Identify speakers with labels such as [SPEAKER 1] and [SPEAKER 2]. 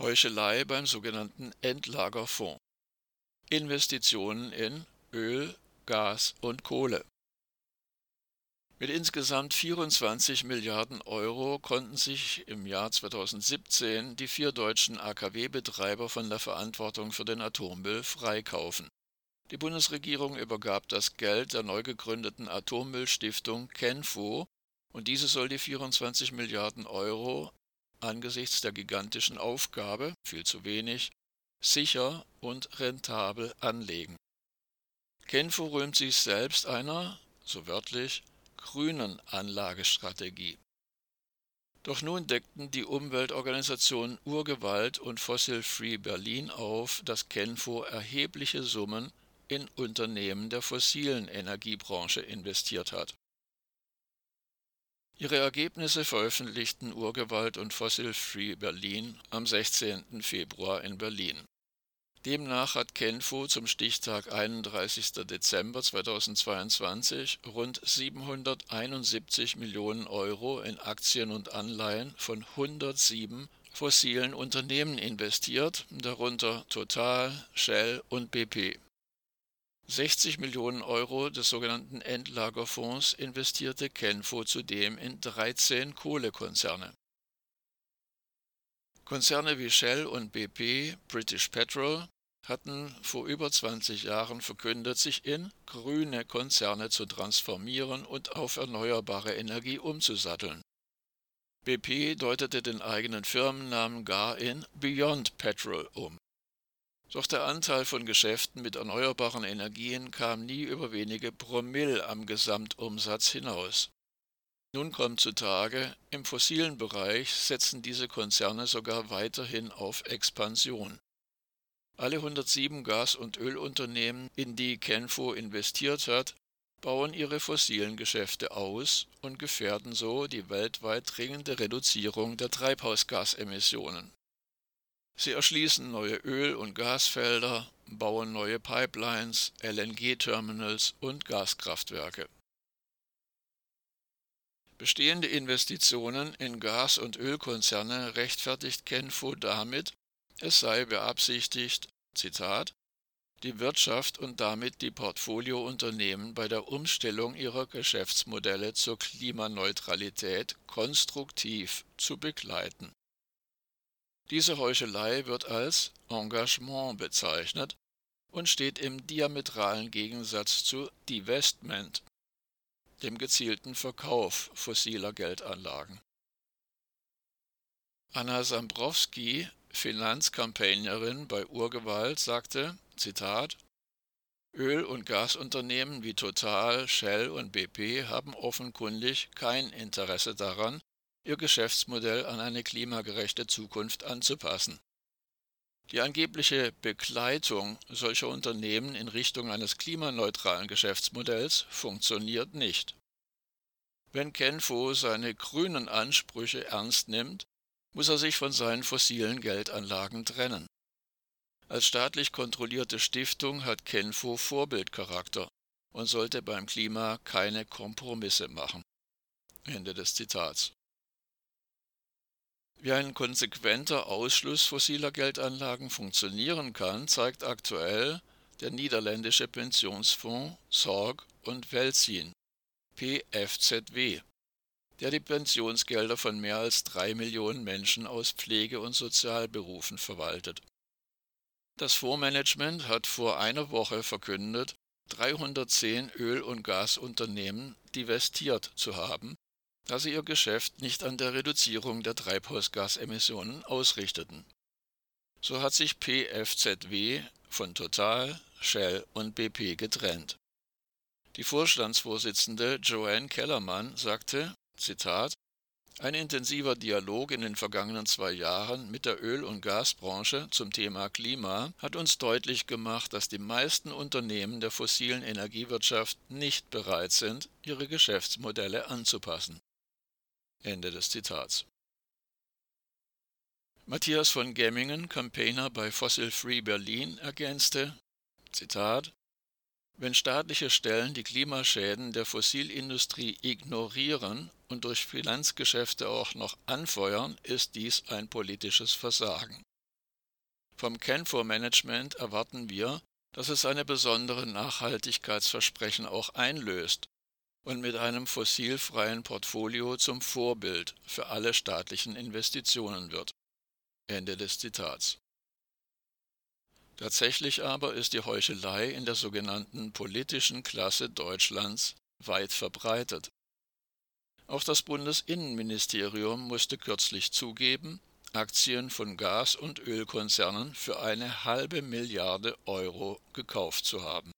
[SPEAKER 1] Heuchelei beim sogenannten Endlagerfonds. Investitionen in Öl, Gas und Kohle. Mit insgesamt 24 Milliarden Euro konnten sich im Jahr 2017 die vier deutschen AKW-Betreiber von der Verantwortung für den Atommüll freikaufen. Die Bundesregierung übergab das Geld der neu gegründeten Atommüllstiftung Kenfo und diese soll die 24 Milliarden Euro angesichts der gigantischen Aufgabe, viel zu wenig, sicher und rentabel anlegen. Kenfo rühmt sich selbst einer, so wörtlich, grünen Anlagestrategie. Doch nun deckten die Umweltorganisationen Urgewalt und Fossil Free Berlin auf, dass Kenfo erhebliche Summen in Unternehmen der fossilen Energiebranche investiert hat. Ihre Ergebnisse veröffentlichten Urgewalt und Fossil Free Berlin am 16. Februar in Berlin. Demnach hat Kenfo zum Stichtag 31. Dezember 2022 rund 771 Millionen Euro in Aktien und Anleihen von 107 fossilen Unternehmen investiert, darunter Total, Shell und BP. 60 Millionen Euro des sogenannten Endlagerfonds investierte Kenfo zudem in 13 Kohlekonzerne. Konzerne wie Shell und BP, British Petrol, hatten vor über 20 Jahren verkündet, sich in grüne Konzerne zu transformieren und auf erneuerbare Energie umzusatteln. BP deutete den eigenen Firmennamen gar in Beyond Petrol um. Doch der Anteil von Geschäften mit erneuerbaren Energien kam nie über wenige Promille am Gesamtumsatz hinaus. Nun kommt zutage, im fossilen Bereich setzen diese Konzerne sogar weiterhin auf Expansion. Alle 107 Gas- und Ölunternehmen, in die Kenfo investiert hat, bauen ihre fossilen Geschäfte aus und gefährden so die weltweit dringende Reduzierung der Treibhausgasemissionen. Sie erschließen neue Öl- und Gasfelder, bauen neue Pipelines, LNG-Terminals und Gaskraftwerke. Bestehende Investitionen in Gas- und Ölkonzerne rechtfertigt Kenfo damit, es sei beabsichtigt, Zitat, die Wirtschaft und damit die Portfoliounternehmen bei der Umstellung ihrer Geschäftsmodelle zur Klimaneutralität konstruktiv zu begleiten. Diese Heuchelei wird als Engagement bezeichnet und steht im diametralen Gegensatz zu Divestment, dem gezielten Verkauf fossiler Geldanlagen. Anna Sambrowski, Finanzcampaignerin bei Urgewalt, sagte, Zitat, Öl- und Gasunternehmen wie Total, Shell und BP haben offenkundig kein Interesse daran, ihr Geschäftsmodell an eine klimagerechte Zukunft anzupassen. Die angebliche Begleitung solcher Unternehmen in Richtung eines klimaneutralen Geschäftsmodells funktioniert nicht. Wenn Kenfo seine grünen Ansprüche ernst nimmt, muss er sich von seinen fossilen Geldanlagen trennen. Als staatlich kontrollierte Stiftung hat Kenfo Vorbildcharakter und sollte beim Klima keine Kompromisse machen. Ende des Zitats. Wie ein konsequenter Ausschluss fossiler Geldanlagen funktionieren kann, zeigt aktuell der niederländische Pensionsfonds Sorg und Welzin PFZW, der die Pensionsgelder von mehr als drei Millionen Menschen aus Pflege- und Sozialberufen verwaltet. Das Fondsmanagement hat vor einer Woche verkündet, 310 Öl- und Gasunternehmen divestiert zu haben da sie ihr Geschäft nicht an der Reduzierung der Treibhausgasemissionen ausrichteten. So hat sich PFZW von Total, Shell und BP getrennt. Die Vorstandsvorsitzende Joanne Kellermann sagte, Zitat, ein intensiver Dialog in den vergangenen zwei Jahren mit der Öl- und Gasbranche zum Thema Klima hat uns deutlich gemacht, dass die meisten Unternehmen der fossilen Energiewirtschaft nicht bereit sind, ihre Geschäftsmodelle anzupassen. Ende des Zitats. Matthias von Gemmingen, Campaigner bei Fossil Free Berlin, ergänzte, Zitat, wenn staatliche Stellen die Klimaschäden der Fossilindustrie ignorieren und durch Finanzgeschäfte auch noch anfeuern, ist dies ein politisches Versagen. Vom Canfor-Management erwarten wir, dass es seine besonderen Nachhaltigkeitsversprechen auch einlöst und mit einem fossilfreien Portfolio zum Vorbild für alle staatlichen Investitionen wird. Ende des Zitats. Tatsächlich aber ist die Heuchelei in der sogenannten politischen Klasse Deutschlands weit verbreitet. Auch das Bundesinnenministerium musste kürzlich zugeben, Aktien von Gas- und Ölkonzernen für eine halbe Milliarde Euro gekauft zu haben